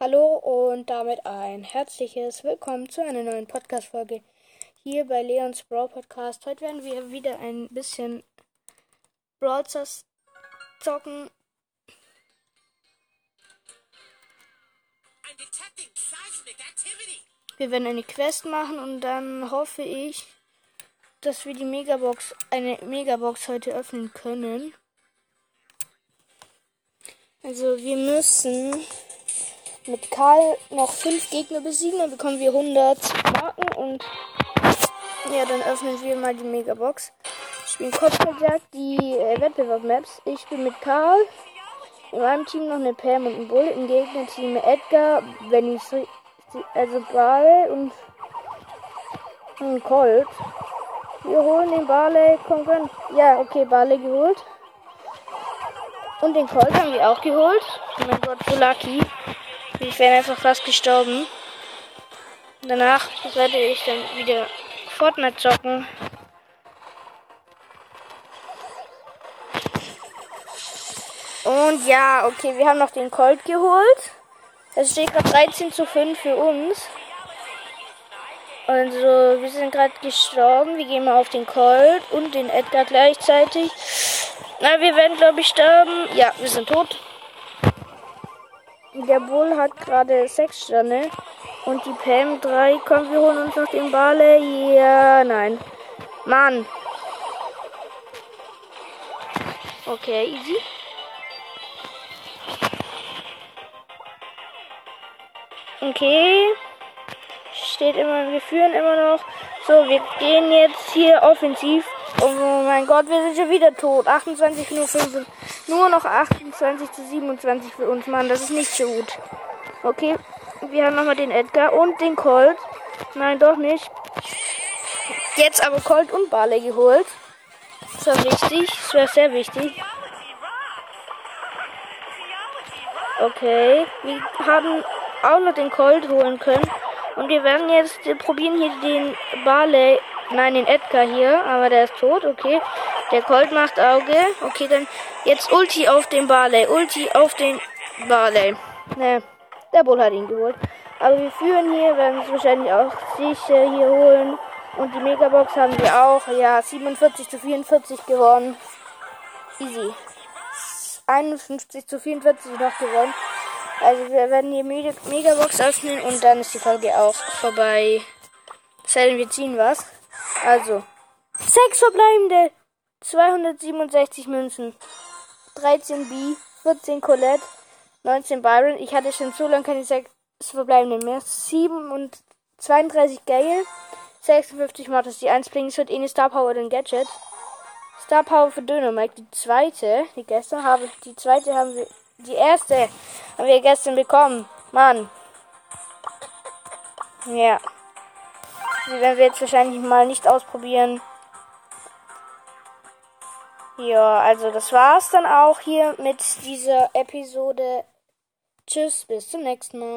Hallo und damit ein herzliches Willkommen zu einer neuen Podcast-Folge hier bei Leons Brawl Podcast. Heute werden wir wieder ein bisschen Brawl Stars zocken. Wir werden eine Quest machen und dann hoffe ich, dass wir die Megabox, eine Megabox heute öffnen können. Also wir müssen mit Karl noch fünf Gegner besiegen, dann bekommen wir 100 Marken und ja, dann öffnen wir mal die Megabox. Ich spiele Kopfgeldjagd, die äh, Wettbewerb-Maps. Ich bin mit Karl, in meinem Team noch eine Pam und ein Bull, im Gegnerteam Edgar, wenn ich also Barley und ein Colt. Wir holen den Barley, Konkurrent. Ja, okay, Barley geholt. Und den Colt haben wir auch geholt. Oh mein Gott, so lucky. Ich wäre einfach fast gestorben. Danach werde ich dann wieder Fortnite zocken. Und ja, okay, wir haben noch den Colt geholt. Es steht gerade 13 zu 5 für uns. Also, wir sind gerade gestorben. Wir gehen mal auf den Colt und den Edgar gleichzeitig. Na, wir werden, glaube ich, sterben. Ja, wir sind tot. Der Bull hat gerade sechs Sterne. Und die Pam drei. Komm, wir holen uns noch den Barley. Ja, nein. Mann. Okay, easy. Okay. Steht immer, wir führen immer noch. So, wir gehen jetzt hier offensiv. Oh mein Gott, wir sind schon wieder tot. 28 nur 5. Nur noch 28 zu 27 für uns, Mann. Das ist nicht so gut. Okay, wir haben nochmal den Edgar und den Colt. Nein, doch nicht. Jetzt aber Colt und Barley geholt. Das war wichtig. Das war sehr wichtig. Okay, wir haben auch noch den Colt holen können. Und wir werden jetzt probieren hier den Barley, nein, den Edgar hier, aber der ist tot, okay. Der Colt macht Auge. Okay, dann jetzt Ulti auf den Barley. Ulti auf den Barley. Ne, der Bull hat ihn geholt. Aber wir führen hier, werden es wahrscheinlich auch sicher hier holen. Und die Megabox haben wir auch. Ja, 47 zu 44 gewonnen. Easy. 51 zu 44 noch gewonnen. Also wir werden die Megabox öffnen und dann ist die Folge auch vorbei. Sei wir ziehen was. Also. Sechs verbleibende. 267 Münzen. 13 B, 14 Colette, 19 Byron. Ich hatte schon so lange keine 6 verbleibenden mehr. 7 und 32 Gale. 56 Mortis. Die 1 blinkt wird eh eine Star Power oder ein Gadget. Star Power für Dynamite. Die zweite, die gestern habe, die zweite haben wir, die erste haben wir gestern bekommen. Mann. Ja. Die werden wir jetzt wahrscheinlich mal nicht ausprobieren. Ja, also das war's dann auch hier mit dieser Episode. Tschüss, bis zum nächsten Mal.